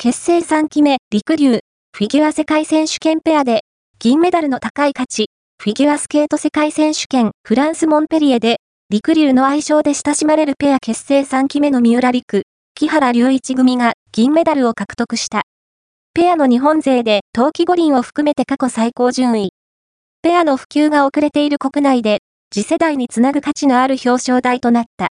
結成3期目、陸流、フィギュア世界選手権ペアで、銀メダルの高い価値、フィギュアスケート世界選手権フランスモンペリエで、陸流の愛称で親しまれるペア結成3期目の三浦陸、木原隆一組が銀メダルを獲得した。ペアの日本勢で冬季五輪を含めて過去最高順位。ペアの普及が遅れている国内で、次世代につなぐ価値のある表彰台となった。